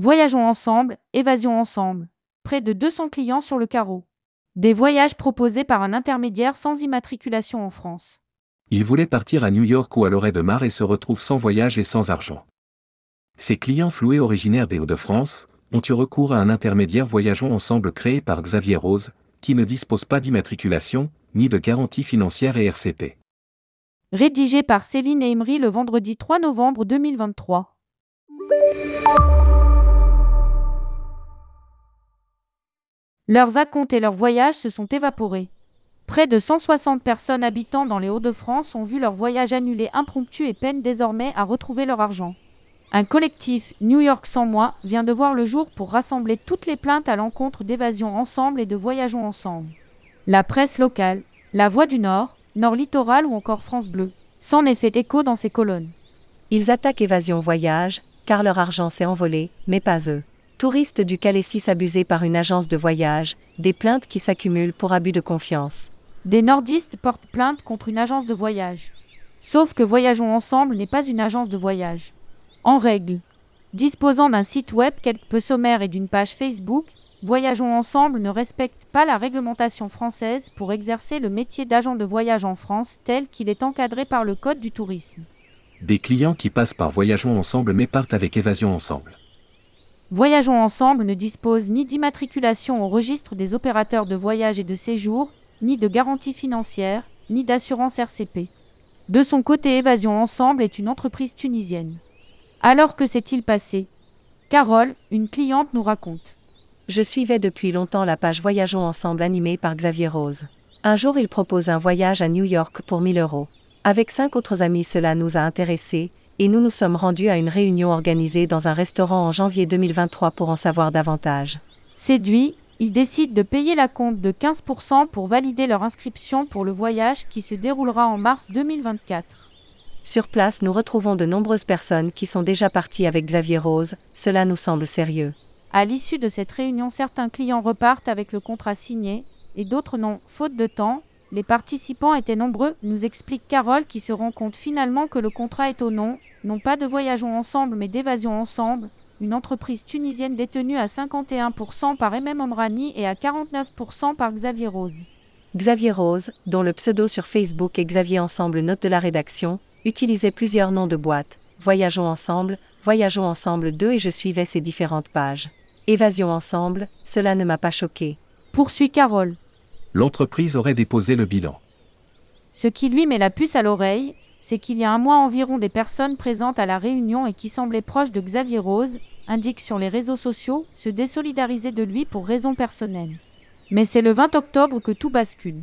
Voyageons ensemble, évasion ensemble. Près de 200 clients sur le carreau. Des voyages proposés par un intermédiaire sans immatriculation en France. Il voulait partir à New York ou à Lorée de Mar et se retrouve sans voyage et sans argent. Ces clients floués originaires des Hauts-de-France ont eu recours à un intermédiaire Voyageons Ensemble créé par Xavier Rose, qui ne dispose pas d'immatriculation, ni de garantie financière et RCP. Rédigé par Céline Emery le vendredi 3 novembre 2023. Leurs acomptes et leurs voyages se sont évaporés. Près de 160 personnes habitant dans les Hauts-de-France ont vu leur voyage annulé impromptu et peinent désormais à retrouver leur argent. Un collectif, New York sans moi, vient de voir le jour pour rassembler toutes les plaintes à l'encontre d'Évasion Ensemble et de Voyageons Ensemble. La presse locale, La Voix du Nord, Nord Littoral ou encore France Bleu, s'en est fait écho dans ces colonnes. Ils attaquent Évasion Voyage, car leur argent s'est envolé, mais pas eux. Touristes du Calais abusés par une agence de voyage, des plaintes qui s'accumulent pour abus de confiance. Des nordistes portent plainte contre une agence de voyage. Sauf que Voyageons Ensemble n'est pas une agence de voyage. En règle. Disposant d'un site web quelque peu sommaire et d'une page Facebook, Voyageons Ensemble ne respecte pas la réglementation française pour exercer le métier d'agent de voyage en France tel qu'il est encadré par le Code du tourisme. Des clients qui passent par Voyageons Ensemble mais partent avec Évasion Ensemble. Voyageons Ensemble ne dispose ni d'immatriculation au registre des opérateurs de voyage et de séjour, ni de garantie financière, ni d'assurance RCP. De son côté, Évasion Ensemble est une entreprise tunisienne. Alors que s'est-il passé? Carole, une cliente, nous raconte. Je suivais depuis longtemps la page Voyageons Ensemble animée par Xavier Rose. Un jour, il propose un voyage à New York pour 1000 euros. Avec cinq autres amis, cela nous a intéressés, et nous nous sommes rendus à une réunion organisée dans un restaurant en janvier 2023 pour en savoir davantage. Séduit, ils décident de payer la compte de 15% pour valider leur inscription pour le voyage qui se déroulera en mars 2024. Sur place, nous retrouvons de nombreuses personnes qui sont déjà parties avec Xavier Rose, cela nous semble sérieux. À l'issue de cette réunion, certains clients repartent avec le contrat signé et d'autres non, faute de temps. Les participants étaient nombreux, nous explique Carole qui se rend compte finalement que le contrat est au nom, non pas de Voyageons Ensemble mais d'Évasion Ensemble, une entreprise tunisienne détenue à 51% par MM Omrani et à 49% par Xavier Rose. Xavier Rose, dont le pseudo sur Facebook est Xavier Ensemble note de la rédaction, utilisait plusieurs noms de boîtes, Voyageons ensemble, Voyageons ensemble 2 et je suivais ces différentes pages. Évasion ensemble, cela ne m'a pas choqué. Poursuit Carole. L'entreprise aurait déposé le bilan. Ce qui lui met la puce à l'oreille, c'est qu'il y a un mois environ des personnes présentes à la réunion et qui semblaient proches de Xavier Rose, indiquent sur les réseaux sociaux, se désolidariser de lui pour raisons personnelles. Mais c'est le 20 octobre que tout bascule.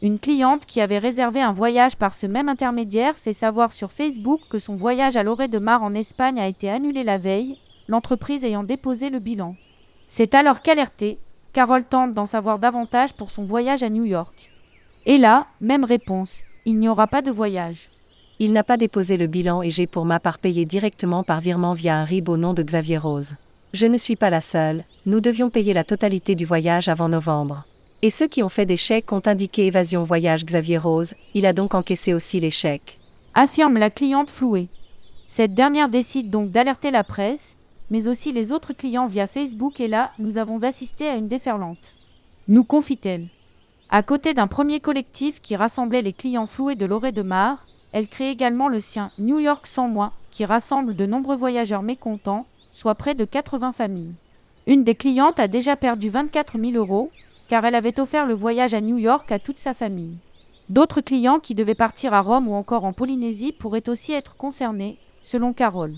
Une cliente qui avait réservé un voyage par ce même intermédiaire fait savoir sur Facebook que son voyage à Lorée de Mar en Espagne a été annulé la veille, l'entreprise ayant déposé le bilan. C'est alors qu'alertée, Carole tente d'en savoir davantage pour son voyage à New York. Et là, même réponse, il n'y aura pas de voyage. Il n'a pas déposé le bilan et j'ai pour ma part payé directement par virement via un RIB au nom de Xavier Rose. Je ne suis pas la seule, nous devions payer la totalité du voyage avant novembre. Et ceux qui ont fait des chèques ont indiqué évasion voyage Xavier Rose, il a donc encaissé aussi les chèques. Affirme la cliente flouée. Cette dernière décide donc d'alerter la presse, mais aussi les autres clients via Facebook et là, nous avons assisté à une déferlante. Nous confie-t-elle. À côté d'un premier collectif qui rassemblait les clients floués de Lorée de Mar, elle crée également le sien New York sans moi, qui rassemble de nombreux voyageurs mécontents, soit près de 80 familles. Une des clientes a déjà perdu 24 000 euros, car elle avait offert le voyage à New York à toute sa famille. D'autres clients qui devaient partir à Rome ou encore en Polynésie pourraient aussi être concernés, selon Carole.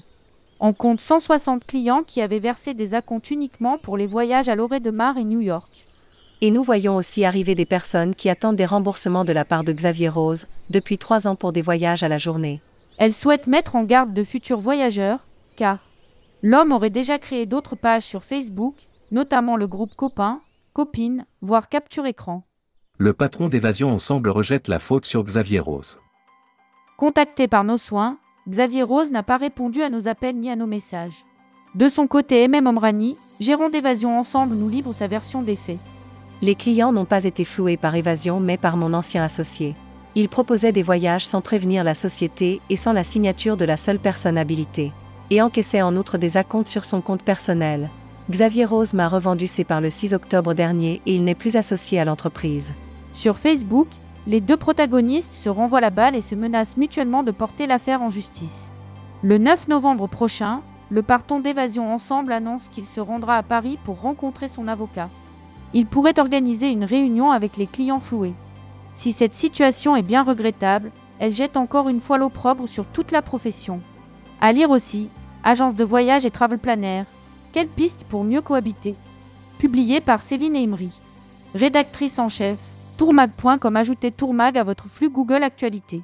On compte 160 clients qui avaient versé des acomptes uniquement pour les voyages à Lorée de Mar et New York. Et nous voyons aussi arriver des personnes qui attendent des remboursements de la part de Xavier Rose, depuis trois ans pour des voyages à la journée. Elle souhaite mettre en garde de futurs voyageurs, car l'homme aurait déjà créé d'autres pages sur Facebook, notamment le groupe Copain, copine, voire capture écran. Le patron d'Évasion Ensemble rejette la faute sur Xavier Rose. Contacté par nos soins, Xavier Rose n'a pas répondu à nos appels ni à nos messages. De son côté, MM Omrani, gérant d'Évasion Ensemble, nous livre sa version des faits. Les clients n'ont pas été floués par Évasion mais par mon ancien associé. Il proposait des voyages sans prévenir la société et sans la signature de la seule personne habilitée. et encaissait en outre des acomptes sur son compte personnel. Xavier Rose m'a revendu ses parts le 6 octobre dernier et il n'est plus associé à l'entreprise. Sur Facebook, les deux protagonistes se renvoient la balle et se menacent mutuellement de porter l'affaire en justice. Le 9 novembre prochain, le parton d'évasion ensemble annonce qu'il se rendra à Paris pour rencontrer son avocat. Il pourrait organiser une réunion avec les clients floués. Si cette situation est bien regrettable, elle jette encore une fois l'opprobre sur toute la profession. À lire aussi, Agence de voyage et travel planner. Quelle piste pour mieux cohabiter? Publié par Céline Imri. Rédactrice en chef, tourmag.com ajoutez tourmag à votre flux Google Actualité.